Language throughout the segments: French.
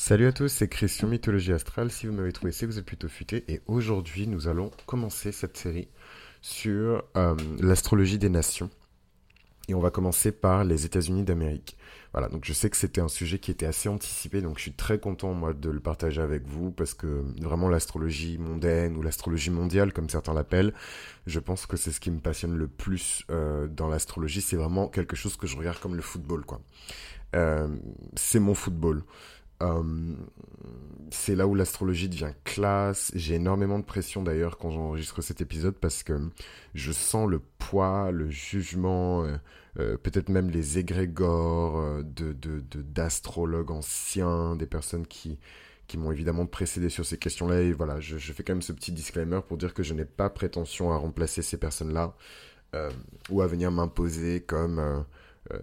Salut à tous, c'est Christian Mythologie Astrale. Si vous m'avez trouvé, c'est que vous êtes plutôt futé. Et aujourd'hui, nous allons commencer cette série sur euh, l'astrologie des nations. Et on va commencer par les États-Unis d'Amérique. Voilà, donc je sais que c'était un sujet qui était assez anticipé, donc je suis très content moi de le partager avec vous parce que vraiment l'astrologie mondaine ou l'astrologie mondiale comme certains l'appellent, je pense que c'est ce qui me passionne le plus euh, dans l'astrologie. C'est vraiment quelque chose que je regarde comme le football, quoi. Euh, c'est mon football. Euh, c'est là où l'astrologie devient classe. J'ai énormément de pression d'ailleurs quand j'enregistre cet épisode parce que je sens le poids, le jugement, euh, euh, peut-être même les égrégores de, d'astrologues anciens, des personnes qui, qui m'ont évidemment précédé sur ces questions-là. Et voilà, je, je, fais quand même ce petit disclaimer pour dire que je n'ai pas prétention à remplacer ces personnes-là ou à venir m'imposer comme,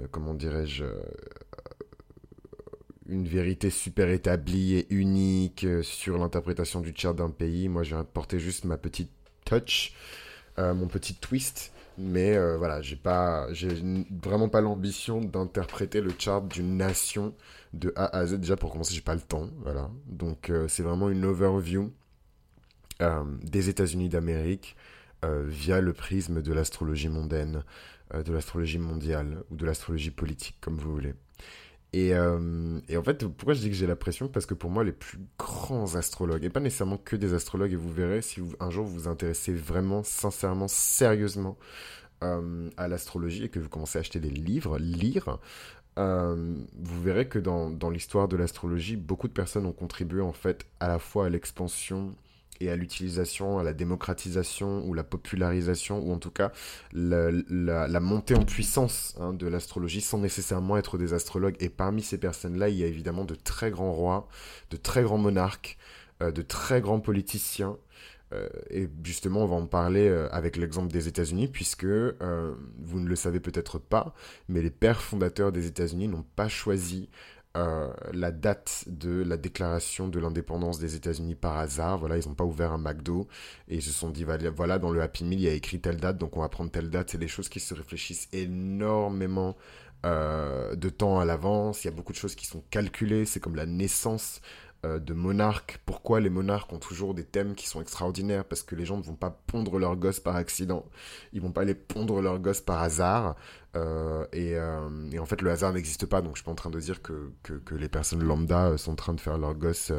comment dirais-je, une vérité super établie et unique euh, sur l'interprétation du chart d'un pays. Moi, je viens apporter juste ma petite touch, euh, mon petit twist. Mais euh, voilà, j'ai pas, j'ai vraiment pas l'ambition d'interpréter le chart d'une nation de A à Z. Déjà pour commencer, j'ai pas le temps, voilà. Donc c'est vraiment une overview des États-Unis d'Amérique via le prisme de l'astrologie mondaine, de l'astrologie mondiale ou de l'astrologie politique, comme vous voulez. Euh, et, en fait, pourquoi je dis que j'ai la pression? Parce que pour moi, les plus grands astrologues, et pas nécessairement que des astrologues, et vous verrez si un jour vous vous intéressez vraiment, sincèrement, sérieusement euh, à l'astrologie et que vous commencez à acheter des livres, lire, euh, vous verrez que dans, dans l'histoire de l'astrologie, beaucoup de personnes ont contribué en fait à la fois à l'expansion et à l'utilisation, à la démocratisation ou la popularisation, ou en tout cas la, montée en puissance hein, de l'astrologie sans nécessairement être des astrologues. Et parmi ces personnes-là, il y a évidemment de très grands rois, de très grands monarques, euh, de très grands politiciens. Euh, et justement, on va en parler euh, avec l'exemple des États-Unis, puisque vous ne le savez peut-être pas, mais les pères fondateurs des États-Unis n'ont pas choisi la date de la déclaration de l'indépendance des États-Unis par hasard. Voilà, ils n'ont pas ouvert un McDo et ils se sont dit voilà, dans le Happy Meal, il y a écrit telle date, donc on va prendre telle date. C'est des choses qui se réfléchissent énormément euh, de temps à l'avance. Il y a beaucoup de choses qui sont calculées. C'est comme la naissance euh, de monarques. Pourquoi les monarques ont toujours des thèmes qui sont extraordinaires? Parce que les gens ne vont pas pondre leurs gosses par accident. Ils vont pas les pondre leurs gosses par hasard. Euh, euh, et, en fait, le hasard n'existe pas. Donc, je suis pas en train de dire que, que, les personnes lambda euh, sont en train de faire leur gosse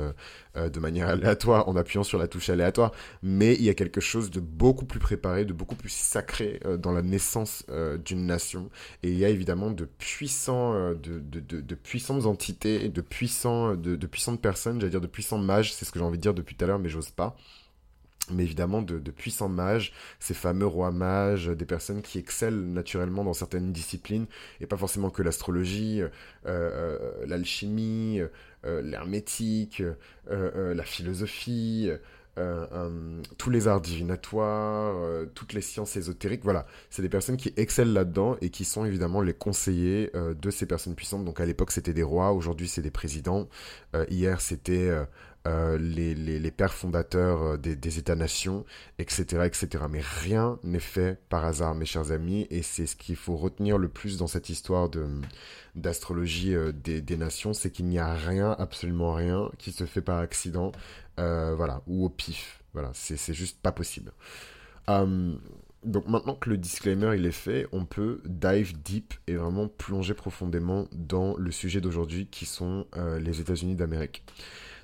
de manière aléatoire en appuyant sur la touche aléatoire. Mais il y a quelque chose de beaucoup plus préparé, de beaucoup plus sacré dans la naissance d'une nation. Et il y a évidemment de puissants, de, de, de, puissantes entités, de puissants, de, de puissantes personnes, j'allais dire de puissants mages. C'est ce que j'ai envie de dire depuis tout à l'heure, mais j'ose pas mais évidemment de, puissants mages, ces fameux rois mages, des personnes qui excellent naturellement dans certaines disciplines, et pas forcément que l'astrologie, euh, euh, l'alchimie, euh, l'hermétique, la philosophie, tous les arts divinatoires, toutes les sciences ésotériques, voilà, c'est des personnes qui excellent là-dedans et qui sont évidemment les conseillers de ces personnes puissantes. Donc à l'époque c'était des rois, aujourd'hui c'est des présidents, hier c'était euh, les, pères fondateurs euh, des, États-nations, etc., etc. Mais rien n'est fait par hasard, mes chers amis, et c'est ce qu'il faut retenir le plus dans cette histoire de d'astrologie euh, des, nations, c'est qu'il n'y a rien, absolument rien, qui se fait par accident, voilà, ou au pif. Voilà, c'est juste pas possible. donc maintenant que le disclaimer il est fait, on peut dive deep et vraiment plonger profondément dans le sujet d'aujourd'hui qui sont les États-Unis d'Amérique.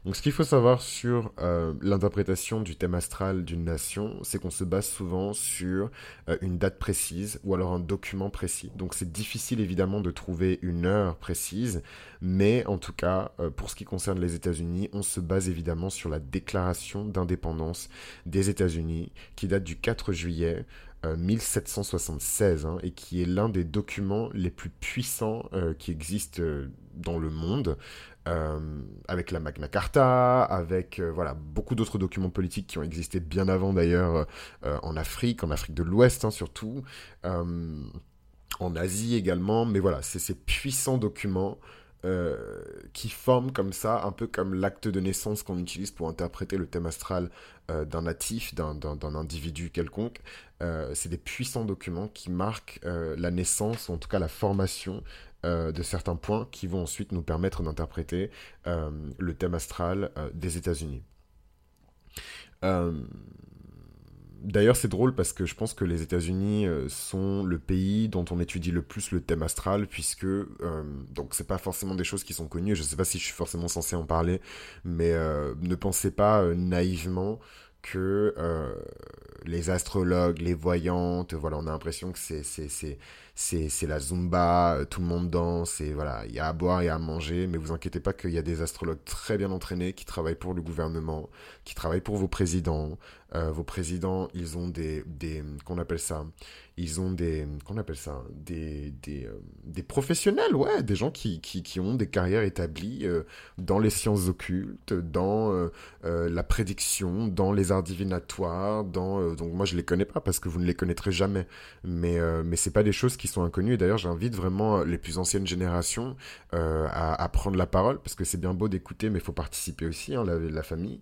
Donc ce qu'il faut savoir sur euh, l'interprétation du thème astral d'une nation, c'est qu'on se base souvent sur euh, une date précise ou alors un document précis. Donc c'est difficile évidemment de trouver une heure précise, mais en tout cas, euh, pour ce qui concerne les États-Unis, on se base évidemment sur la déclaration d'indépendance des États-Unis qui date du 4 juillet 1776 hein, et qui est l'un des documents les plus puissants qui existent dans le monde. Euh, avec la Magna Carta, avec euh, voilà beaucoup d'autres documents politiques qui ont existé bien avant d'ailleurs euh, en Afrique, en Afrique de l'Ouest hein, surtout, en Asie également. Mais voilà, c'est ces puissants documents qui forment comme ça, un peu comme l'acte de naissance qu'on utilise pour interpréter le thème astral d'un natif, d'un individu quelconque. c'est des puissants documents qui marquent la naissance, en tout cas la formation de certains points qui vont ensuite nous permettre d'interpréter le thème astral des États-Unis. D'ailleurs, c'est drôle parce que je pense que les États-Unis euh, sont le pays dont on étudie le plus le thème astral, puisque euh, donc c'est pas forcément des choses qui sont connues. Je sais pas si je suis forcément censé en parler, mais euh, ne pensez pas naïvement que les astrologues, les voyantes, voilà, on a l'impression que c'est c'est la zumba, tout le monde danse, et voilà, il y a à boire et à manger, mais vous inquiétez pas qu'il y a des astrologues très bien entraînés qui travaillent pour le gouvernement, qui travaillent pour vos présidents. vos présidents, ils ont des, des qu'on appelle ça, ils ont des, qu'on appelle ça, des, des, euh, des, professionnels, ouais, des gens qui, qui, qui ont des carrières établies euh, dans les sciences occultes, dans euh, la prédiction, dans les arts divinatoires, dans, donc moi je les connais pas parce que vous ne les connaîtrez jamais, mais, mais c'est pas des choses qui sont inconnues, et d'ailleurs j'invite vraiment les plus anciennes générations à, à, prendre la parole, parce que c'est bien beau d'écouter, mais il faut participer aussi, hein, la, famille,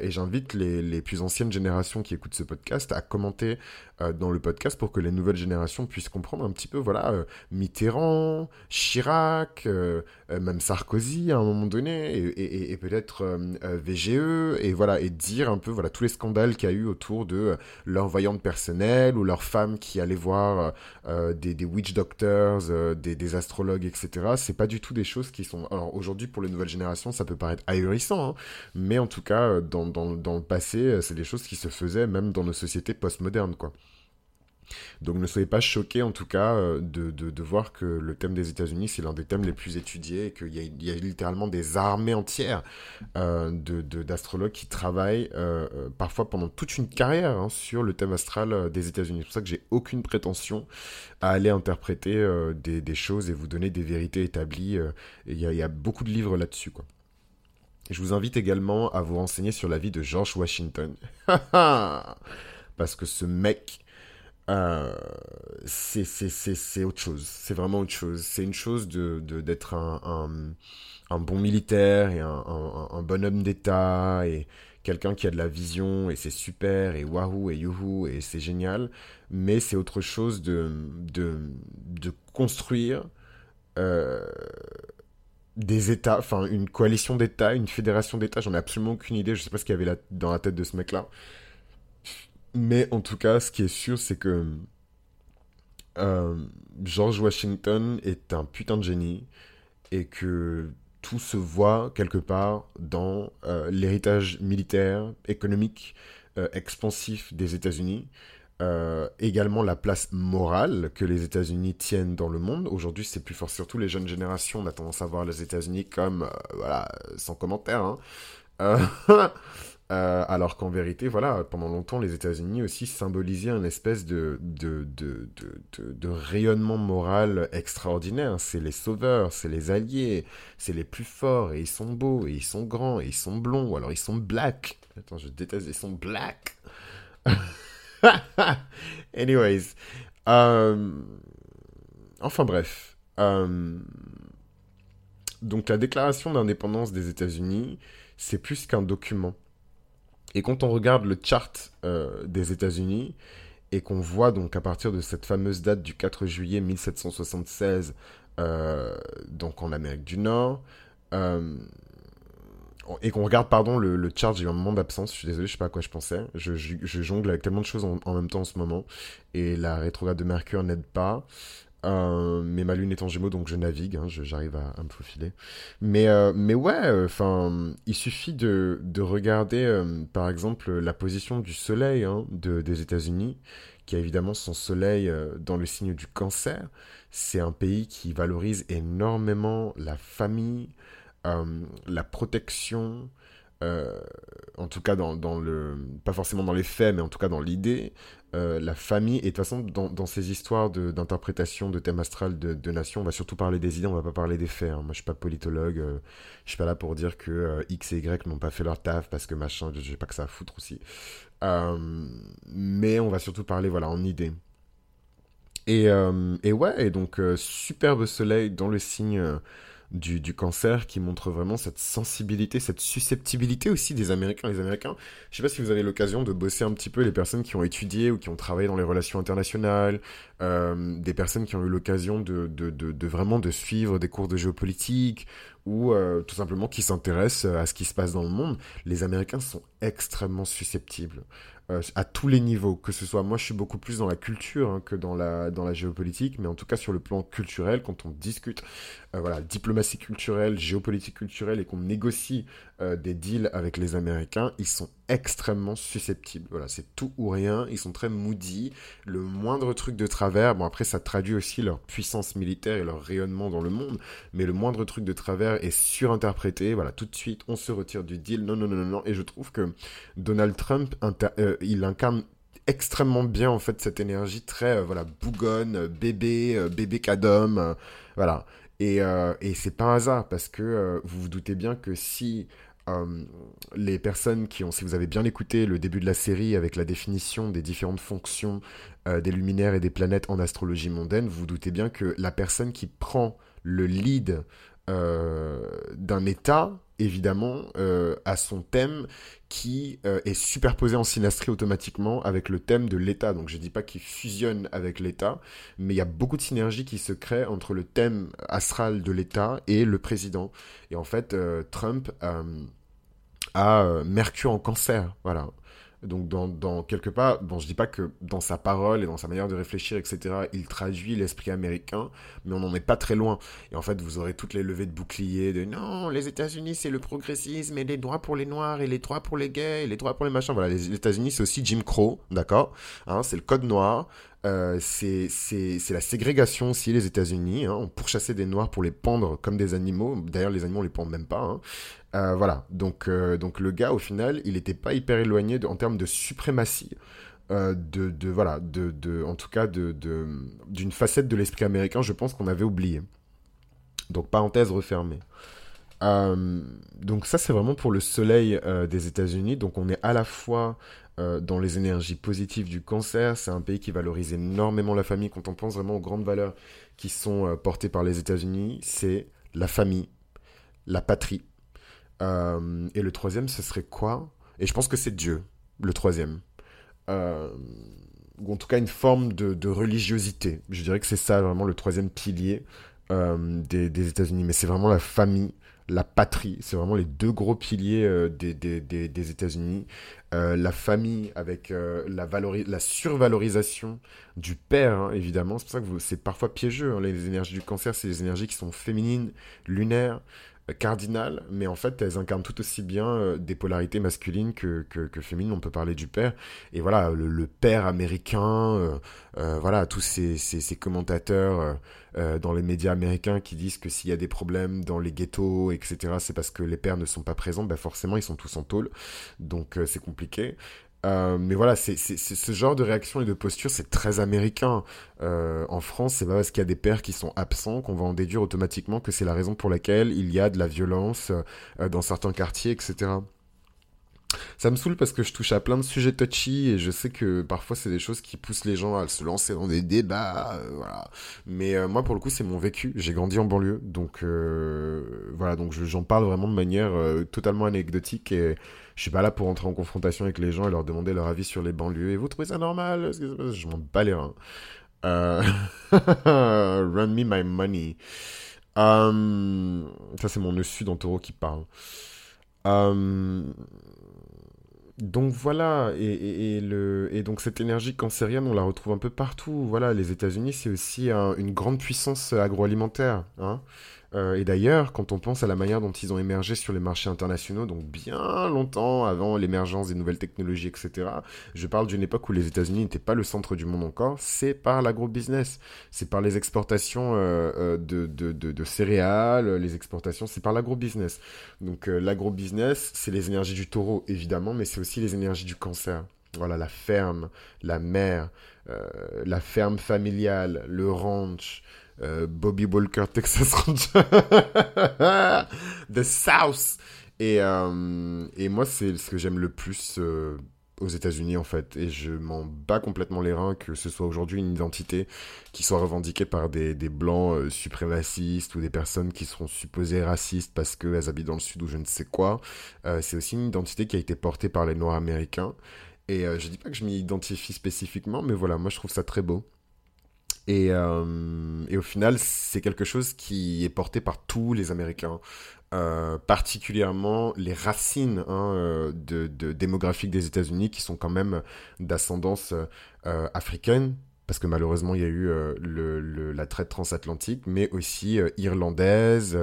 et j'invite les, les plus anciennes générations qui écoutent ce podcast à commenter dans le podcast pour que les nouvelles générations puissent comprendre un petit peu, voilà, euh, Mitterrand, Chirac, euh, euh, même Sarkozy à un moment donné, et, peut-être VGE, et voilà, et dire un peu, voilà, tous les scandales qu'il y a eu autour de leurs voyantes personnelles ou leurs femmes qui allaient voir des, witch doctors, des, astrologues, etc. C'est pas du tout des choses qui sont. Alors aujourd'hui, pour les nouvelles générations, ça peut paraître ahurissant, hein, mais en tout cas, dans, dans, dans le passé, c'est des choses qui se faisaient même dans nos sociétés postmodernes, quoi. Donc ne soyez pas choqués en tout cas euh, de, de, voir que le thème des États-Unis c'est l'un des thèmes les plus étudiés et qu'il y, a littéralement des armées entières euh, d'astrologues qui travaillent euh, euh, parfois pendant toute une carrière hein, sur le thème astral des États-Unis. C'est pour ça que j'ai aucune prétention à aller interpréter des, des, choses et vous donner des vérités établies. Il y, a beaucoup de livres là-dessus. Je vous invite également à vous renseigner sur la vie de George Washington. Parce que ce mec euh, c'est autre chose. C'est vraiment autre chose. C'est une chose de d'être un, un, bon militaire et un, un, bon homme d'État et quelqu'un qui a de la vision et c'est super et waouh et youhou et c'est génial. Mais c'est autre chose de, de, de construire euh, des États, enfin une coalition d'États, une fédération d'États. J'en ai absolument aucune idée. Je sais pas ce qu'il y avait là, dans la tête de ce mec-là. Mais en tout cas, ce qui est sûr, c'est que euh, George Washington est un putain de génie et que tout se voit quelque part dans euh, l'héritage militaire, économique, euh, expansif des États-Unis. également la place morale que les États-Unis tiennent dans le monde. Aujourd'hui, c'est plus fort. Surtout les jeunes générations, on a tendance à voir les États-Unis comme, voilà, sans commentaire. Hein. Euh, alors qu'en vérité, voilà, pendant longtemps, les États-Unis aussi symbolisaient un espèce de, de, de, de, rayonnement moral extraordinaire. C'est les sauveurs, c'est les alliés, c'est les plus forts, et ils sont beaux, et ils sont grands, et ils sont blonds, ou alors ils sont black. Attends, je déteste, ils sont black. Anyways. Euh, enfin bref. Euh, donc la déclaration d'indépendance des États-Unis, c'est plus qu'un document et quand on regarde le chart euh, des États-Unis et qu'on voit donc à partir de cette fameuse date du 4 juillet 1776, euh, donc en Amérique du Nord, euh, et qu'on regarde, pardon, le, chart, j'ai eu un moment d'absence, je suis désolé, je sais pas à quoi je pensais. Je, jongle avec tellement de choses en, même temps en ce moment, et la rétrograde de Mercure n'aide pas. Euh, mais ma lune est en gémeaux, donc je navigue, hein, j'arrive à, me faufiler. Mais, euh, mais ouais, enfin, il suffit de, de regarder, euh, par exemple, la position du soleil hein, de, des États-Unis, qui a évidemment son soleil dans le signe du cancer. C'est un pays qui valorise énormément la famille, la protection, en tout cas dans, dans, le pas forcément dans les faits mais en tout cas dans l'idée euh, la famille, et de toute façon, dans, ces histoires d'interprétation de, thèmes astral de, de nations, on va surtout parler des idées, on va pas parler des faits. Hein. Moi, je suis pas politologue, euh, je suis pas là pour dire que euh, X et Y n'ont pas fait leur taf parce que machin, je sais pas que ça à foutre aussi. mais on va surtout parler, voilà, en idées. Et, et ouais, et donc, superbe soleil dans le signe du, du, cancer qui montre vraiment cette sensibilité, cette susceptibilité aussi des Américains. Les Américains, je sais pas si vous avez l'occasion de bosser un petit peu les personnes qui ont étudié ou qui ont travaillé dans les relations internationales, euh, des personnes qui ont eu l'occasion de, vraiment de suivre des cours de géopolitique ou euh, tout simplement qui s'intéressent à ce qui se passe dans le monde. Les Américains sont extrêmement susceptibles. Euh, à tous les niveaux, que ce soit moi je suis beaucoup plus dans la culture hein, que dans la géopolitique, mais en tout cas sur le plan culturel, quand on discute euh, voilà, diplomatie culturelle, géopolitique culturelle et qu'on négocie euh, des deals avec les Américains, ils sont extrêmement susceptibles. Voilà, c'est tout ou rien. Ils sont très moody. Le moindre truc de travers, bon après ça traduit aussi leur puissance militaire et leur rayonnement dans le monde, mais le moindre truc de travers est surinterprété. Voilà, tout de suite on se retire du deal. Non, non, non, non. Et je trouve que Donald Trump, euh, il incarne extrêmement bien en fait cette énergie très voilà bougonne bébé bébé cadom voilà et, euh, et c'est pas un hasard parce que euh, vous vous doutez bien que si euh, les personnes qui ont, si vous avez bien écouté le début de la série avec la définition des différentes fonctions des luminaires et des planètes en astrologie mondaine, vous vous doutez bien que la personne qui prend le lead d'un état évidemment, euh, à son thème qui euh, est superposé en synastrie automatiquement avec le thème de l'État. Donc je ne dis pas qu'il fusionne avec l'État, mais il y a beaucoup de synergie qui se crée entre le thème astral de l'État et le président. Et en fait, euh, Trump a Mercure en cancer, voilà. Donc, dans, dans, quelque part, bon, je dis pas que dans sa parole et dans sa manière de réfléchir, etc., il traduit l'esprit américain, mais on n'en est pas très loin. Et en fait, vous aurez toutes les levées de boucliers de non, les États-Unis, c'est le progressisme et les droits pour les noirs et les droits pour les gays et les droits pour les machins. Voilà, les États-Unis, c'est aussi Jim Crow, d'accord hein, C'est le code noir. Euh, c'est la ségrégation aussi, les États-Unis. Hein. On pourchassait des noirs pour les pendre comme des animaux. D'ailleurs, les animaux, on les pend même pas. Hein. Euh, voilà, donc, euh, donc le gars, au final, il n'était pas hyper éloigné en termes de suprématie. Euh, de, de, voilà, de, de, en tout cas, de, d'une facette de l'esprit américain, je pense qu'on avait oublié. Donc, parenthèse refermée. donc ça, c'est vraiment pour le soleil des États-Unis. Donc, on est à la fois dans les énergies positives du cancer. C'est un pays qui valorise énormément la famille. Quand on pense vraiment aux grandes valeurs qui sont portées par les États-Unis, c'est la famille, la patrie, euh, et le troisième, ce serait quoi? Et je pense que c'est Dieu, le troisième. Euh, ou en tout cas une forme de, religiosité. Je dirais que c'est ça vraiment le troisième pilier euh, des, États-Unis. Mais c'est vraiment la famille, la patrie. C'est vraiment les deux gros piliers des, États-Unis. la famille avec la, la survalorisation du père, hein, évidemment. C'est pour ça que c'est parfois piégeux. Hein. Les énergies du cancer, c'est les énergies qui sont féminines, lunaires cardinales, mais en fait, elles incarnent tout aussi bien euh, des polarités masculines que, que, féminines. On peut parler du père. Et voilà, le, père américain, euh, euh, voilà, tous ces, commentateurs dans les médias américains qui disent que s'il y a des problèmes dans les ghettos, etc., c'est parce que les pères ne sont pas présents. Ben forcément, ils sont tous en tôle. Donc, c'est compliqué. Euh, mais voilà, c'est ce genre de réaction et de posture, c'est très américain. Euh, en France, c'est pas parce qu'il y a des pères qui sont absents qu'on va en déduire automatiquement que c'est la raison pour laquelle il y a de la violence euh, dans certains quartiers, etc. Ça me saoule parce que je touche à plein de sujets touchy et je sais que parfois c'est des choses qui poussent les gens à se lancer dans des débats, voilà. Mais moi pour le coup c'est mon vécu. J'ai grandi en banlieue, donc voilà, donc j'en parle vraiment de manière totalement anecdotique et je suis pas là pour entrer en confrontation avec les gens et leur demander leur avis sur les banlieues. Et vous trouvez ça normal Je m'en bats les reins. Euh, run me my money. Euh, ça, c'est mon sud en taureau qui parle. Euh, donc voilà, et donc cette énergie cancérienne, on la retrouve un peu partout. Voilà, les États-Unis, c'est aussi une grande puissance agroalimentaire. Hein euh, et d'ailleurs, quand on pense à la manière dont ils ont émergé sur les marchés internationaux, donc bien longtemps avant l'émergence des nouvelles technologies, etc., je parle d'une époque où les États-Unis n'étaient pas le centre du monde encore, c'est par l'agro-business, c'est par les exportations euh, euh, de, de, de, céréales, les exportations, c'est par l'agro-business. Donc l'agro-business, c'est les énergies du taureau, évidemment, mais c'est aussi les énergies du cancer. Voilà, la ferme, la mer, la ferme familiale, le ranch, euh, Bobby Walker, Texas Ranger, The South. Et, euh, et moi, c'est ce que j'aime le plus euh, aux États-Unis en fait et je m'en bats complètement les reins que ce soit aujourd'hui une identité qui soit revendiquée par des, des blancs suprémacistes ou des personnes qui seront supposées racistes parce qu'elles habitent dans le sud ou je ne sais quoi. C'est aussi une identité qui a été portée par les Noirs américains et je dis pas que je m'y identifie spécifiquement mais voilà moi je trouve ça très beau. Et, et au final, c'est quelque chose qui est porté par tous les Américains. Euh, particulièrement les racines hein, euh, démographiques des États-Unis qui sont quand même d'ascendance euh, africaine, parce que malheureusement il y a eu la traite transatlantique, mais aussi irlandaise,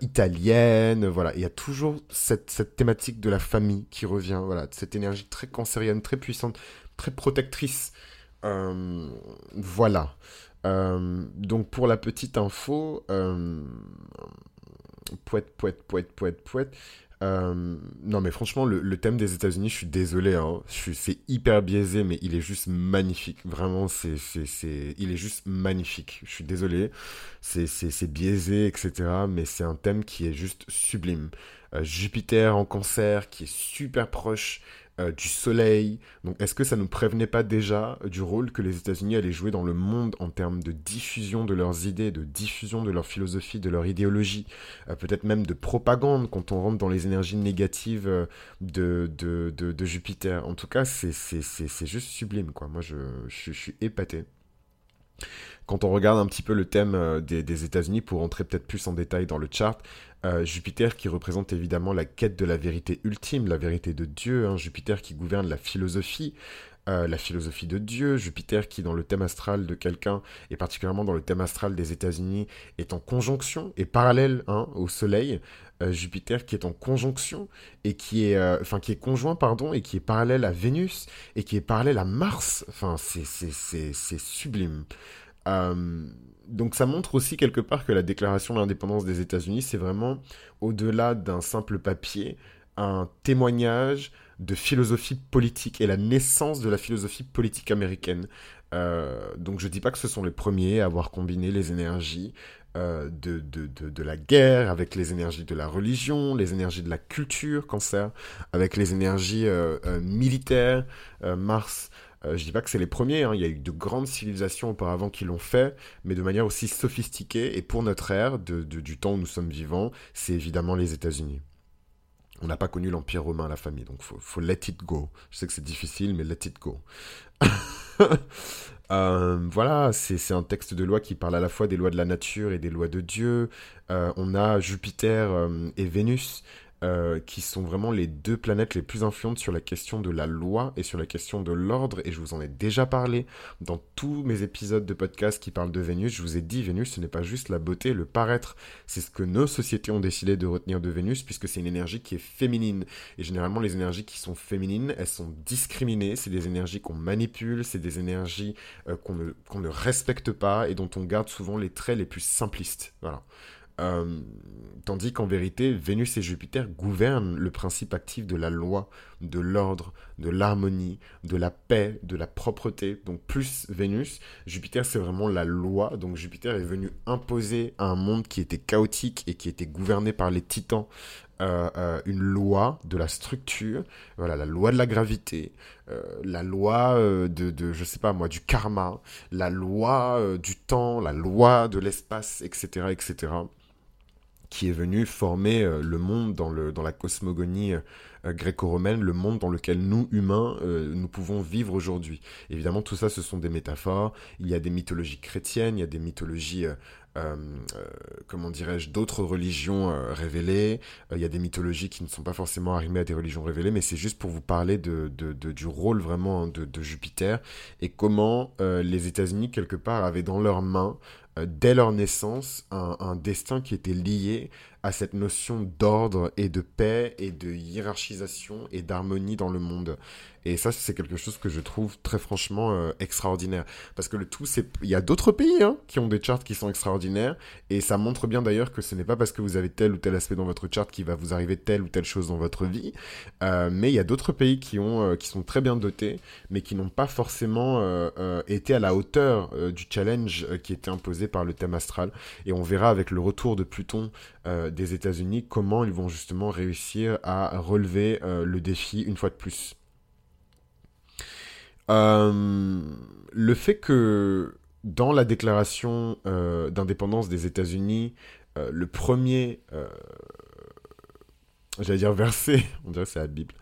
italienne, voilà. Il y a toujours cette, cette, thématique de la famille qui revient, voilà, cette énergie très cancérienne, très puissante, très protectrice. Voilà. donc pour la petite info, poète, poète, poète, poète, poète. Euh, non mais franchement le, thème des États-Unis, je suis désolé, hein, c'est hyper biaisé, mais il est juste magnifique. Vraiment, c'est, il est juste magnifique. Je suis désolé, c'est, biaisé, etc. Mais c'est un thème qui est juste sublime. Euh, Jupiter en Cancer, qui est super proche euh, du soleil. Donc est-ce que ça ne prévenait pas déjà du rôle que les États-Unis allaient jouer dans le monde en termes de diffusion de leurs idées, de diffusion de leur philosophie, de leur idéologie, euh, peut-être même de propagande quand on rentre dans les énergies négatives euh, de, de, de, Jupiter? En tout cas, c'est juste sublime, quoi. Moi, je, je, suis épaté quand on regarde un petit peu le thème des, des États-Unis, pour entrer peut-être plus en détail dans le chart, euh, Jupiter qui représente évidemment la quête de la vérité ultime, la vérité de Dieu, hein. Jupiter qui gouverne la philosophie, euh, la philosophie de Dieu, Jupiter qui dans le thème astral de quelqu'un, et particulièrement dans le thème astral des États-Unis, est en conjonction et parallèle hein, au Soleil, euh, Jupiter qui est en conjonction et qui est, enfin qui est conjoint pardon et qui est parallèle à Vénus et qui est parallèle à Mars, enfin c'est sublime donc ça montre aussi quelque part que la déclaration de l'indépendance des États-Unis, c'est vraiment au-delà d'un simple papier, un témoignage de philosophie politique et la naissance de la philosophie politique américaine. Euh, donc je dis pas que ce sont les premiers à avoir combiné les énergies euh, de, de, de, la guerre avec les énergies de la religion, les énergies de la culture, cancer, avec les énergies euh, militaires, Mars, euh, je dis pas que c'est les premiers, hein. il y a eu de grandes civilisations auparavant qui l'ont fait, mais de manière aussi sophistiquée. Et pour notre ère, de, du temps où nous sommes vivants, c'est évidemment les États-Unis. On n'a pas connu l'Empire romain, la famille, donc faut, faut let it go. Je sais que c'est difficile, mais let it go. Euh, voilà, c'est un texte de loi qui parle à la fois des lois de la nature et des lois de Dieu. Euh, on a Jupiter et Vénus euh, qui sont vraiment les deux planètes les plus influentes sur la question de la loi et sur la question de l'ordre, et je vous en ai déjà parlé dans tous mes épisodes de podcast qui parlent de Vénus. Je vous ai dit, Vénus, ce n'est pas juste la beauté, le paraître, c'est ce que nos sociétés ont décidé de retenir de Vénus, puisque c'est une énergie qui est féminine. Et généralement, les énergies qui sont féminines, elles sont discriminées, c'est des énergies qu'on manipule, c'est des énergies euh, qu'on ne, ne respecte pas et dont on garde souvent les traits les plus simplistes. Voilà. Euh, tandis qu'en vérité, Vénus et Jupiter gouvernent le principe actif de la loi, de l'ordre, de l'harmonie, de la paix, de la propreté. Donc plus Vénus, Jupiter c'est vraiment la loi. Donc Jupiter est venu imposer à un monde qui était chaotique et qui était gouverné par les titans euh, euh, une loi de la structure, voilà, la loi de la gravité, la loi de, de, je sais pas moi, du karma, la loi du temps, la loi de l'espace, etc., etc qui est venu former euh, le monde dans, la cosmogonie euh, gréco-romaine, le monde dans lequel nous, humains, euh, nous pouvons vivre aujourd'hui. Évidemment, tout ça, ce sont des métaphores. Il y a des mythologies chrétiennes, il y a des mythologies, comment dirais-je, d'autres religions révélées. il y a des mythologies qui ne sont pas forcément arrimées à des religions révélées, mais c'est juste pour vous parler du rôle vraiment de, de Jupiter et comment les États-Unis, quelque part, avaient dans leurs mains euh, dès leur naissance, un, destin qui était lié à cette notion d'ordre et de paix et de hiérarchisation et d'harmonie dans le monde. Et ça, c'est quelque chose que je trouve très franchement euh, extraordinaire. Parce que le tout, c'est... Il y a d'autres pays hein, qui ont des charts qui sont extraordinaires. Et ça montre bien d'ailleurs que ce n'est pas parce que vous avez tel ou tel aspect dans votre chart qui va vous arriver telle ou telle chose dans votre vie. Euh, mais il y a d'autres pays qui, ont, euh, qui sont très bien dotés, mais qui n'ont pas forcément été à la hauteur du challenge qui était imposé par le thème astral. Et on verra avec le retour de Pluton des États-Unis comment ils vont justement réussir à relever le défi une fois de plus. Le fait que dans la déclaration d'indépendance des États-Unis, le premier, j'allais dire verset, on dirait c'est la Bible,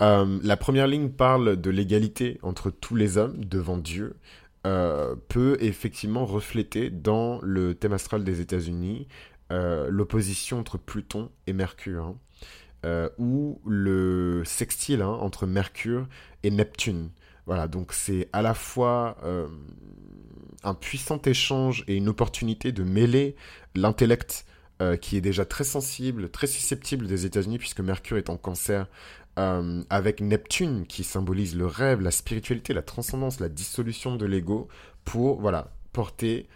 la première ligne parle de l'égalité entre tous les hommes devant Dieu. peut effectivement refléter dans le thème astral des États-Unis l'opposition entre Pluton et Mercure. Hein. Euh, ou le sextile hein, entre Mercure et Neptune. Voilà, donc c'est à la fois euh, un puissant échange et une opportunité de mêler l'intellect euh, qui est déjà très sensible, très susceptible des États-Unis, puisque Mercure est en cancer, avec Neptune qui symbolise le rêve, la spiritualité, la transcendance, la dissolution de l'ego, pour voilà porter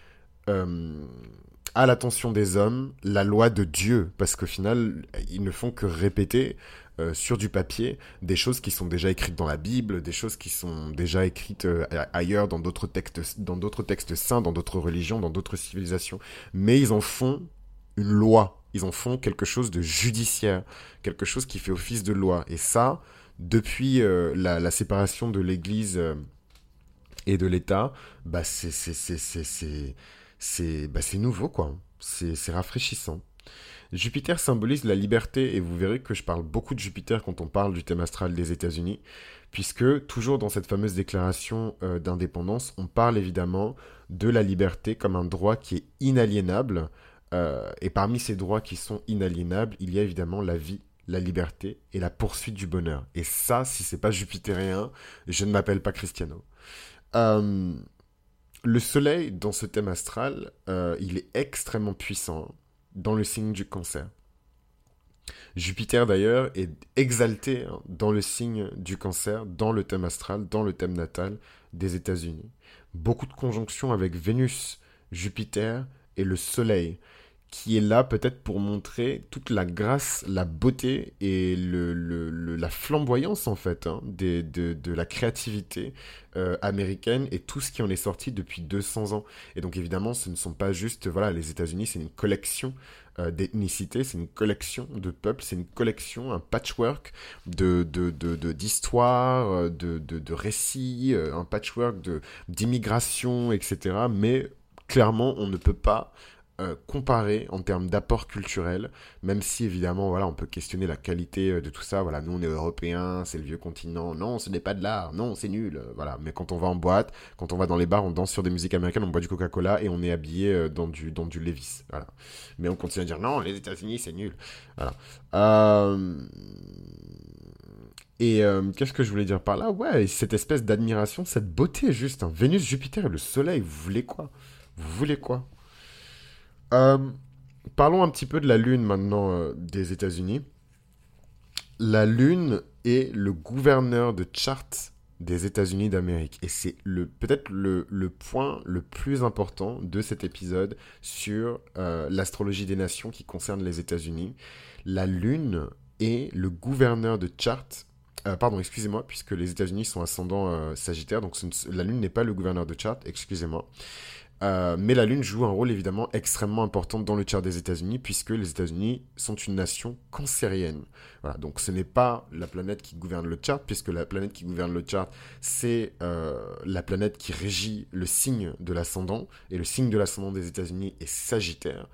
à l'attention des hommes la loi de Dieu, parce qu'au final, ils ne font que répéter euh, sur du papier des choses qui sont déjà écrites dans la Bible, des choses qui sont déjà écrites euh, ailleurs dans d'autres textes, dans d'autres textes saints, dans d'autres religions, dans d'autres civilisations. Mais ils en font une loi, ils en font quelque chose de judiciaire, quelque chose qui fait office de loi. Et ça, depuis euh, la, séparation de l'Église et de l'État, bah c'est bah, c'est nouveau, quoi. C'est rafraîchissant. Jupiter symbolise la liberté et vous verrez que je parle beaucoup de Jupiter quand on parle du thème astral des États-Unis, puisque toujours dans cette fameuse déclaration euh, d'indépendance, on parle évidemment de la liberté comme un droit qui est inaliénable. Euh, et parmi ces droits qui sont inaliénables, il y a évidemment la vie, la liberté et la poursuite du bonheur. Et ça, si c'est pas jupitérien, je ne m'appelle pas Cristiano. Euh, le soleil, dans ce thème astral, il est extrêmement puissant dans le signe du cancer. Jupiter d'ailleurs est exalté hein, dans le signe du cancer, dans le thème astral, dans le thème natal des États-Unis. Beaucoup de conjonctions avec Vénus, Jupiter et le Soleil qui est là peut-être pour montrer toute la grâce, la beauté et le, la flamboyance en fait hein, de, la créativité euh, américaine et tout ce qui en est sorti depuis 200 ans. Et donc évidemment, ce ne sont pas juste, voilà, les États-Unis, c'est une collection euh, d'ethnicité, c'est une collection de peuples, c'est une collection, un patchwork de d'histoires, de, de, de, récits, euh, un patchwork d'immigration, etc. Mais clairement, on ne peut pas euh, comparé en termes d'apport culturel, même si évidemment, voilà, on peut questionner la qualité euh, de tout ça. Voilà, nous on est européens, c'est le vieux continent. Non, ce n'est pas de l'art. Non, c'est nul. Euh, voilà. Mais quand on va en boîte, quand on va dans les bars, on danse sur des musiques américaines, on boit du Coca-Cola et on est habillé dans du dans du Levis. Voilà. Mais on continue à dire non, les États-Unis c'est nul. Voilà. Et qu'est-ce que je voulais dire par là? Ouais, cette espèce d'admiration, cette beauté juste. Hein. Vénus, Jupiter et le Soleil, vous voulez quoi? Vous voulez quoi? Euh, parlons un petit peu de la Lune maintenant euh, des États-Unis. La Lune est le gouverneur de charte des États-Unis d'Amérique. Et c'est le, peut-être le, point le plus important de cet épisode sur euh, l'astrologie des nations qui concerne les États-Unis. La Lune est le gouverneur de charte. pardon, excusez-moi, puisque les États-Unis sont ascendants Sagittaire, donc la Lune n'est pas le gouverneur de charte, excusez-moi. Euh, mais la Lune joue un rôle évidemment extrêmement important dans le tiers des États-Unis, puisque les États-Unis sont une nation cancérienne. Voilà, donc ce n'est pas la planète qui gouverne le chart, puisque la planète qui gouverne le chart, c'est euh, la planète qui régit le signe de l'ascendant, et le signe de l'ascendant des États-Unis est Sagittaire.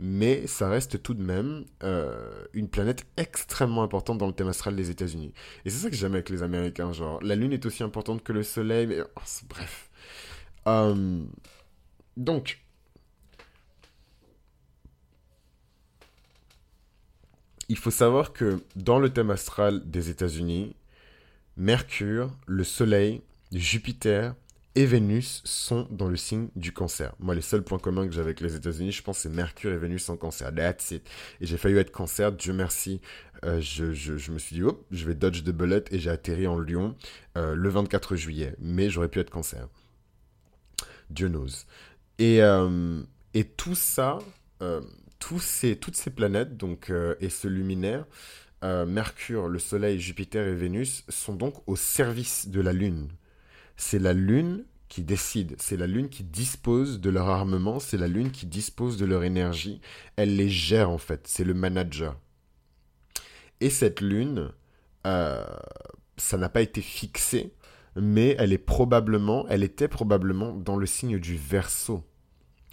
Mais ça reste tout de même euh, une planète extrêmement importante dans le thème astral des États-Unis. Et c'est ça que j'aime avec les Américains, genre la Lune est aussi importante que le Soleil, mais oh, bref. Donc, il faut savoir que dans le thème astral des États-Unis, Mercure, le Soleil, Jupiter et Vénus sont dans le signe du cancer. Moi, les seuls points communs que j'ai avec les États-Unis, je pense, c'est Mercure et Vénus en cancer. That's it. Et j'ai failli être cancer, Dieu merci. Euh, je, me suis dit, hop, je vais dodge de bullet et j'ai atterri en Lyon euh, le 24 juillet. Mais j'aurais pu être cancer. Dieu knows. Et, euh, et tout ça, euh, tous ces, toutes ces planètes donc, euh, et ce luminaire, Mercure, le Soleil, Jupiter et Vénus, sont donc au service de la Lune. C'est la Lune qui décide, c'est la Lune qui dispose de leur armement, c'est la Lune qui dispose de leur énergie, elle les gère en fait, c'est le manager. Et cette Lune, ça n'a pas été fixé, mais elle est probablement, elle était probablement dans le signe du Verseau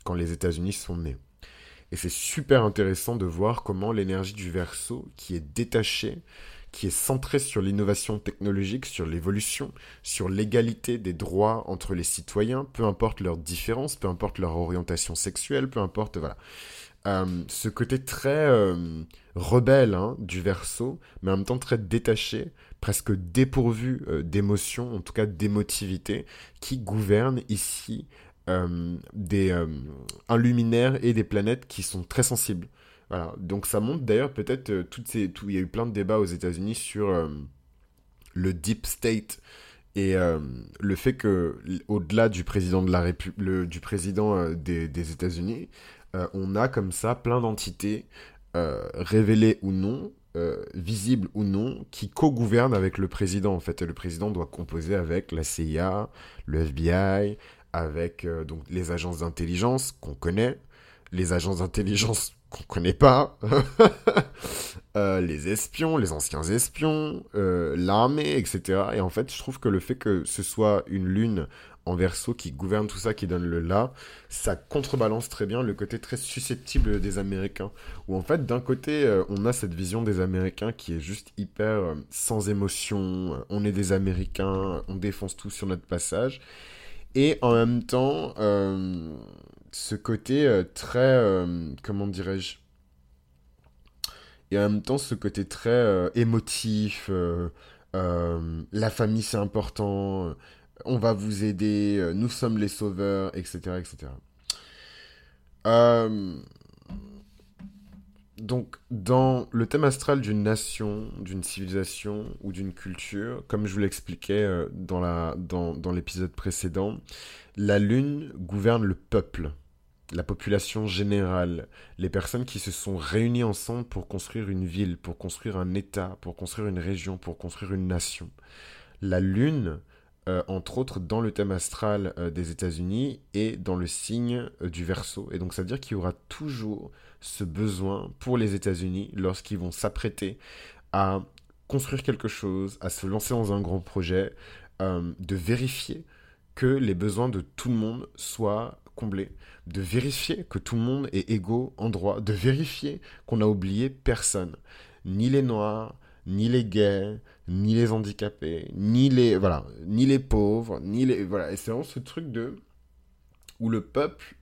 quand les États-Unis sont nés. Et c'est super intéressant de voir comment l'énergie du Verseau, qui est détachée, qui est centrée sur l'innovation technologique, sur l'évolution, sur l'égalité des droits entre les citoyens, peu importe leurs différences, peu importe leur orientation sexuelle, peu importe, voilà. Euh, ce côté très euh, rebelle hein, du verso, mais en même temps très détaché, presque dépourvu euh, d'émotion, en tout cas d'émotivité, qui gouverne ici des, un luminaire et des planètes qui sont très sensibles. Donc ça montre d'ailleurs peut-être toutes ces... Il y a eu plein de débats aux États-Unis sur le deep state et le fait que, au-delà du président de la République, du président des, États-Unis, euh, on a comme ça plein d'entités euh, révélées ou non, euh, visibles ou non, qui co-gouvernent avec le président en fait. Le président doit composer avec la CIA, le FBI, avec donc les agences d'intelligence qu'on connaît, les agences d'intelligence qu'on connaît pas, les espions, les anciens espions, l'armée, etc. Et en fait, je trouve que le fait que ce soit une lune en verso qui gouverne tout ça, qui donne le là, ça contrebalance très bien le côté très susceptible des Américains. Où en fait, d'un côté, euh, on a cette vision des Américains qui est juste hyper euh, sans émotion, euh, on est des Américains, on défonce tout sur notre passage. Et en même temps, ce côté très, comment dirais-je, et en même temps ce côté très émotif, la famille c'est important, on va vous aider, euh, nous sommes les sauveurs, etc. etc. Euh, donc, dans le thème astral d'une nation, d'une civilisation ou d'une culture, comme je vous l'expliquais euh, dans, dans l'épisode précédent, la Lune gouverne le peuple, la population générale, les personnes qui se sont réunies ensemble pour construire une ville, pour construire un État, pour construire une région, pour construire une nation. La Lune euh, entre autres dans le thème astral euh, des États-Unis et dans le signe euh, du Verseau. Et donc ça veut dire qu'il y aura toujours ce besoin pour les États-Unis lorsqu'ils vont s'apprêter à construire quelque chose, à se lancer dans un grand projet, de vérifier que les besoins de tout le monde soient comblés, de vérifier que tout le monde est égaux en droit, de vérifier qu'on n'a oublié personne, ni les Noirs, ni les gays, ni les handicapés, ni les voilà, ni les pauvres, ni les voilà. Et c'est vraiment ce truc de où le peuple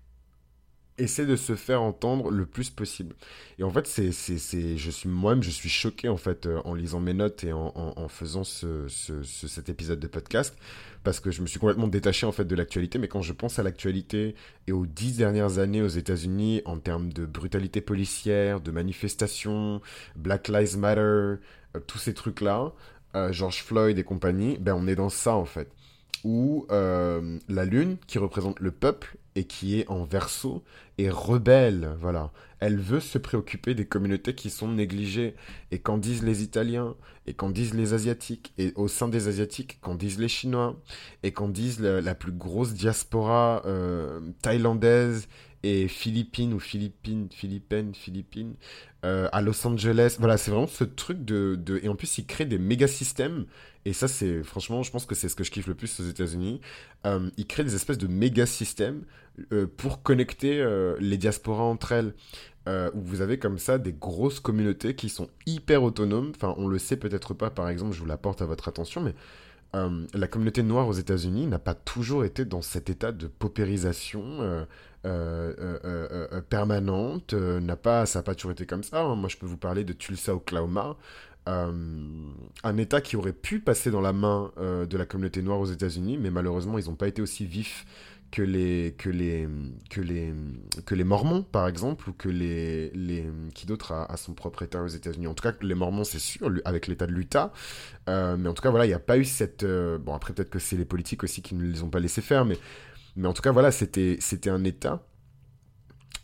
essaie de se faire entendre le plus possible. Et en fait, c'est, c'est, je suis moi-même, je suis choqué en fait euh, en lisant mes notes et en, faisant ce, ce, cet épisode de podcast parce que je me suis complètement détaché en fait de l'actualité. Mais quand je pense à l'actualité et aux dix dernières années aux États-Unis en termes de brutalité policière, de manifestations, Black Lives Matter, euh, tous ces trucs là, euh, George Floyd et compagnie, ben on est dans ça en fait. Où la lune, qui représente le peuple et qui est en verso, est rebelle, voilà. Elle veut se préoccuper des communautés qui sont négligées. Et qu'en disent les Italiens, et qu'en disent les Asiatiques, et au sein des Asiatiques, qu'en disent les Chinois, et qu'en disent la, plus grosse diaspora euh, thaïlandaise et philippine ou philippines, philippines, philippines, euh, à Los Angeles. Voilà, c'est vraiment ce truc de, de, Et en plus, ils créent des méga systèmes. Et ça, c'est franchement, je pense que c'est ce que je kiffe le plus aux États-Unis. Euh, ils créent des espèces de méga systèmes euh, pour connecter les diasporas entre elles. où vous avez comme ça des grosses communautés qui sont hyper autonomes. Enfin, on le sait peut-être pas, par exemple, je vous l'apporte à votre attention, mais la communauté noire aux États-Unis n'a pas toujours été dans cet état de paupérisation euh, euh, permanente. n'a pas, ça n'a pas toujours été comme ça. Hein. Moi, je peux vous parler de Tulsa, Oklahoma. un État qui aurait pu passer dans la main de la communauté noire aux États-Unis, mais malheureusement, ils n'ont pas été aussi vifs que les que les que les que les Mormons par exemple ou que les les qui d'autre a, son propre État aux États-Unis. En tout cas, les Mormons c'est sûr avec l'État de l'Utah, mais en tout cas voilà, il n'y a pas eu cette bon après peut-être que c'est les politiques aussi qui ne les ont pas laissé faire, mais mais en tout cas, voilà, c'était, un État,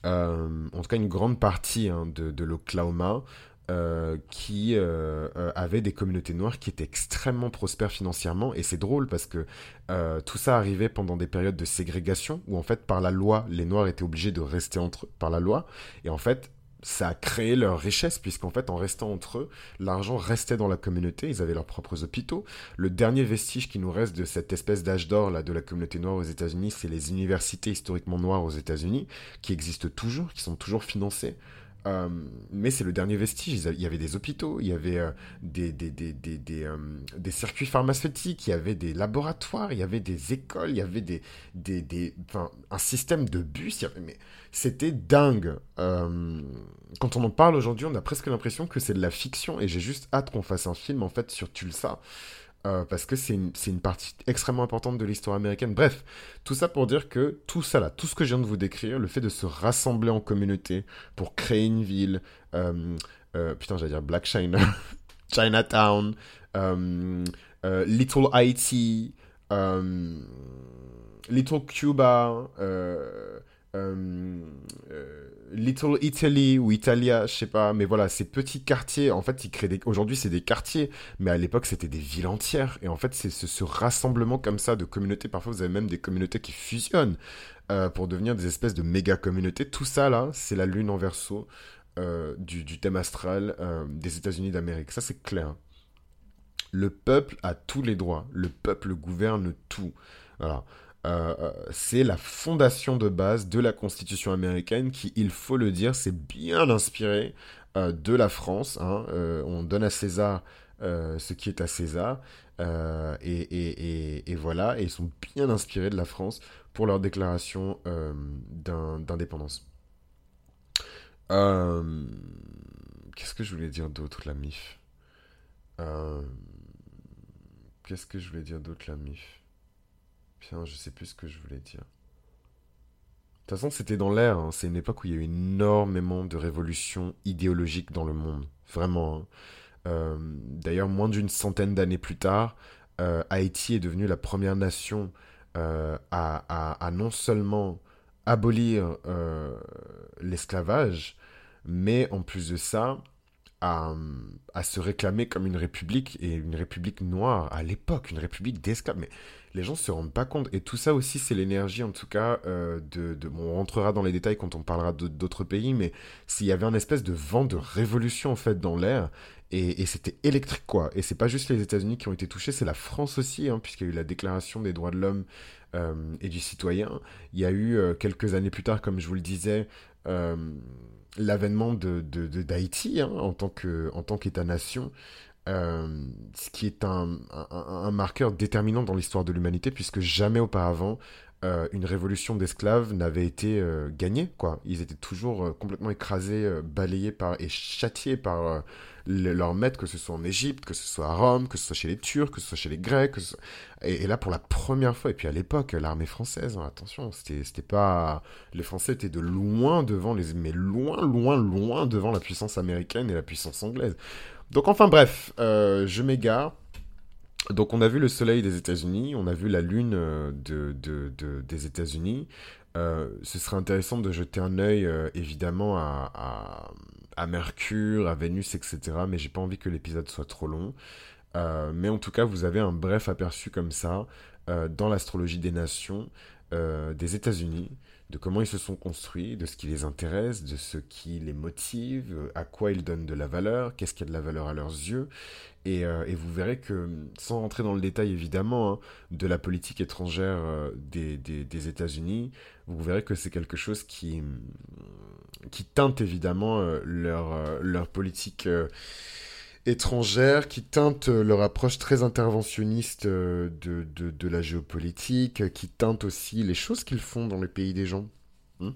euh, en tout cas une grande partie hein, de, l'Oklahoma, euh, qui euh, avait des communautés noires qui étaient extrêmement prospères financièrement. Et c'est drôle parce que tout ça arrivait pendant des périodes de ségrégation où en fait par la loi, les noirs étaient obligés de rester entre par la loi. Et en fait, ça a créé leur richesse, puisqu'en fait, en restant entre eux, l'argent restait dans la communauté, ils avaient leurs propres hôpitaux. Le dernier vestige qui nous reste de cette espèce d'âge d'or là de la communauté noire aux États-Unis, c'est les universités historiquement noires aux États-Unis, qui existent toujours, qui sont toujours financées. Euh, mais c'est le dernier vestige. Il y avait des hôpitaux, il y avait euh, euh, des, circuits pharmaceutiques, il y avait des laboratoires, il y avait des écoles, il y avait des, des, des, un système de bus. mais c'était dingue. quand on en parle aujourd'hui, on a presque l'impression que c'est de la fiction et j'ai juste hâte qu'on fasse un film en fait sur Tulsa. Euh, parce que c'est une, partie extrêmement importante de l'histoire américaine. Bref, tout ça pour dire que tout ça là, tout ce que je viens de vous décrire, le fait de se rassembler en communauté pour créer une ville, euh, euh, putain j'allais dire Black China, Chinatown, Little Haiti, Little Cuba, Little Italy ou Italia, je sais pas, mais voilà, ces petits quartiers, en fait, ils créent. Aujourd'hui, c'est des quartiers, mais à l'époque, c'était des villes entières. Et en fait, c'est ce, rassemblement comme ça de communautés. Parfois, vous avez même des communautés qui fusionnent euh, pour devenir des espèces de méga communautés. Tout ça, là, c'est la lune en verso euh, du, thème astral euh, des États-Unis d'Amérique. Ça, c'est clair. Le peuple a tous les droits. Le peuple gouverne tout. Voilà. Euh, euh, c'est la fondation de base de la Constitution américaine qui, il faut le dire, s'est bien inspirée euh, de la France. Hein. on donne à César ce qui est à César. Et, voilà, et ils sont bien inspirés de la France pour leur déclaration d'indépendance. Qu'est-ce que je voulais dire d'autre, la MIF? Qu'est-ce que je voulais dire d'autre, la MIF? Je sais plus ce que je voulais dire. De toute façon, c'était dans l'air. Hein. C'est une époque où il y a eu énormément de révolutions idéologiques dans le monde. Vraiment. Hein. Euh, d'ailleurs, moins d'une centaine d'années plus tard, euh, Haïti est devenue la première nation euh, à, non seulement abolir l'esclavage, mais en plus de ça, à, se réclamer comme une république, et une république noire à l'époque, une république d'esclaves. Les gens se rendent pas compte. Et tout ça aussi, c'est l'énergie, en tout cas, euh, de, on rentrera dans les détails quand on parlera d'autres pays, mais s'il y avait un espèce de vent de révolution, en fait, dans l'air, et, c'était électrique, quoi. Et c'est pas juste les États-Unis qui ont été touchés, c'est la France aussi, hein, puisqu'il y a eu la Déclaration des droits de l'homme euh, et du citoyen. Il y a eu, euh, quelques années plus tard, comme je vous le disais, l'avènement de, d'Haïti hein, en tant qu'État-nation. Euh, ce qui est un, marqueur déterminant dans l'histoire de l'humanité, puisque jamais auparavant euh, une révolution d'esclaves n'avait été euh, gagnée. Quoi. Ils étaient toujours complètement écrasés, balayés par, et châtiés par leurs maîtres, que ce soit en Égypte, que ce soit à Rome, que ce soit chez les Turcs, que ce soit chez les Grecs. et, là, pour la première fois, et puis à l'époque, l'armée française, hein, attention, c'était pas... Les Français étaient de loin devant les... Mais loin, loin, loin devant la puissance américaine et la puissance anglaise. Donc enfin bref, euh, je m'égare. Donc on a vu le soleil des États-Unis, on a vu la lune euh, de, des États-Unis. Euh, ce serait intéressant de jeter un œil évidemment à, Mercure, à Vénus, etc. Mais j'ai pas envie que l'épisode soit trop long. mais en tout cas, vous avez un bref aperçu comme ça dans l'astrologie des nations des États-Unis de comment ils se sont construits, de ce qui les intéresse, de ce qui les motive, à quoi ils donnent de la valeur, qu'est-ce qui a de la valeur à leurs yeux. Et, euh, vous verrez que, sans rentrer dans le détail évidemment hein, de la politique étrangère euh, des, États-Unis, vous verrez que c'est quelque chose qui, qui teinte évidemment euh, leur, leur politique étrangère qui teinte leur approche très interventionniste euh, de, de, la géopolitique, qui teinte aussi les choses qu'ils font dans les pays des gens. Hmm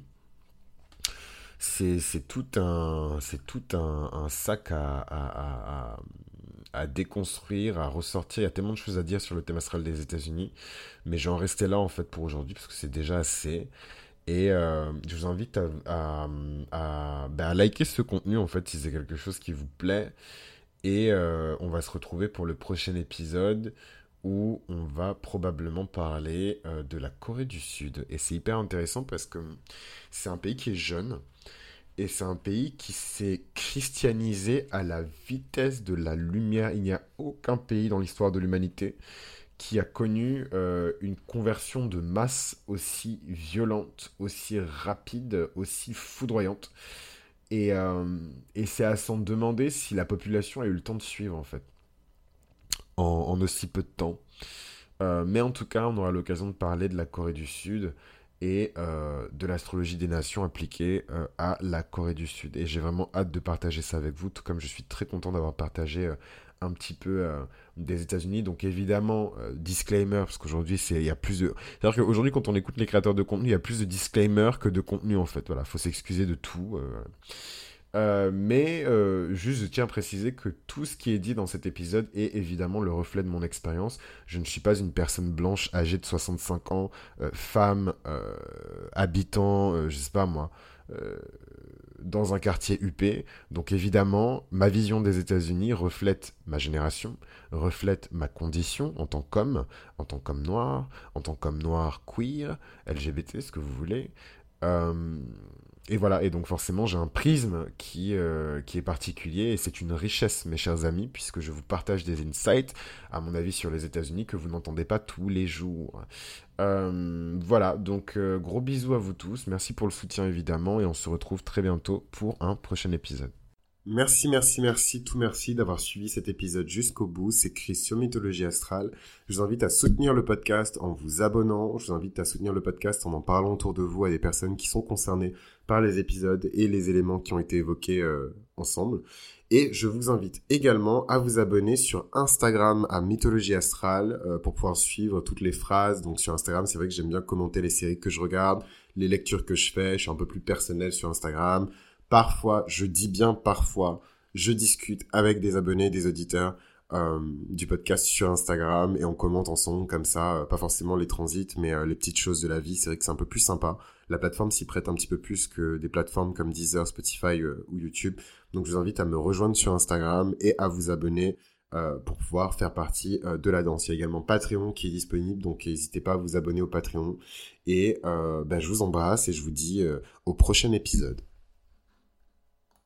c'est tout un, tout un, sac à, à, déconstruire, à ressortir. Il y a tellement de choses à dire sur le thème astral des États-Unis, mais je vais en rester là en fait pour aujourd'hui parce que c'est déjà assez. Et euh, je vous invite à, à, ben, à, liker ce contenu en fait si c'est quelque chose qui vous plaît. Et euh, on va se retrouver pour le prochain épisode où on va probablement parler euh, de la Corée du Sud. Et c'est hyper intéressant parce que c'est un pays qui est jeune et c'est un pays qui s'est christianisé à la vitesse de la lumière. Il n'y a aucun pays dans l'histoire de l'humanité qui a connu euh, une conversion de masse aussi violente, aussi rapide, aussi foudroyante. Et, et c'est à s'en demander si la population a eu le temps de suivre, en fait, en, aussi peu de temps. mais en tout cas, on aura l'occasion de parler de la Corée du Sud et euh, de l'astrologie des nations appliquée euh, à la Corée du Sud. Et j'ai vraiment hâte de partager ça avec vous, tout comme je suis très content d'avoir partagé euh, un petit peu des États-Unis. Donc évidemment, disclaimer, parce qu'aujourd'hui, il y plus de... C'est-à-dire qu'aujourd'hui, quand on écoute les créateurs de contenu, il y a plus de disclaimer que de contenu, en fait. Voilà, faut s'excuser de tout. Euh, mais euh, juste, je tiens à préciser que tout ce qui est dit dans cet épisode est évidemment le reflet de mon expérience. Je ne suis pas une personne blanche âgée de 65 ans, euh, femme, habitant, je sais pas moi, dans un quartier UP. Donc évidemment, ma vision des États-Unis reflète ma génération, reflète ma condition en tant qu'homme, en tant qu'homme noir, en tant qu'homme noir queer, LGBT, ce que vous voulez. Et voilà, et donc forcément j'ai un prisme qui, euh, qui est particulier et c'est une richesse mes chers amis puisque je vous partage des insights à mon avis sur les États-Unis que vous n'entendez pas tous les jours. Euh, voilà, donc euh, gros bisous à vous tous, merci pour le soutien évidemment et on se retrouve très bientôt pour un prochain épisode. Merci, merci, merci, tout merci d'avoir suivi cet épisode jusqu'au bout. C'est Chris sur Mythologie Astrale. Je vous invite à soutenir le podcast en vous abonnant. Je vous invite à soutenir le podcast en en parlant autour de vous à des personnes qui sont concernées par les épisodes et les éléments qui ont été évoqués euh, ensemble. Et je vous invite également à vous abonner sur Instagram à Mythologie Astrale euh, pour pouvoir suivre toutes les phrases. Donc sur Instagram, c'est vrai que j'aime bien commenter les séries que je regarde, les lectures que je fais. Je suis un peu plus personnel sur Instagram. Parfois, je dis bien parfois, je discute avec des abonnés, des auditeurs euh, du podcast sur Instagram et on commente ensemble comme ça, euh, pas forcément les transits, mais euh, les petites choses de la vie. C'est vrai que c'est un peu plus sympa. La plateforme s'y prête un petit peu plus que des plateformes comme Deezer, Spotify ou YouTube. Donc je vous invite à me rejoindre sur Instagram et à vous abonner pour pouvoir faire partie de la danse. Il y a également Patreon qui est disponible, donc n'hésitez pas à vous abonner au Patreon. Et ben, je vous embrasse et je vous dis au prochain épisode.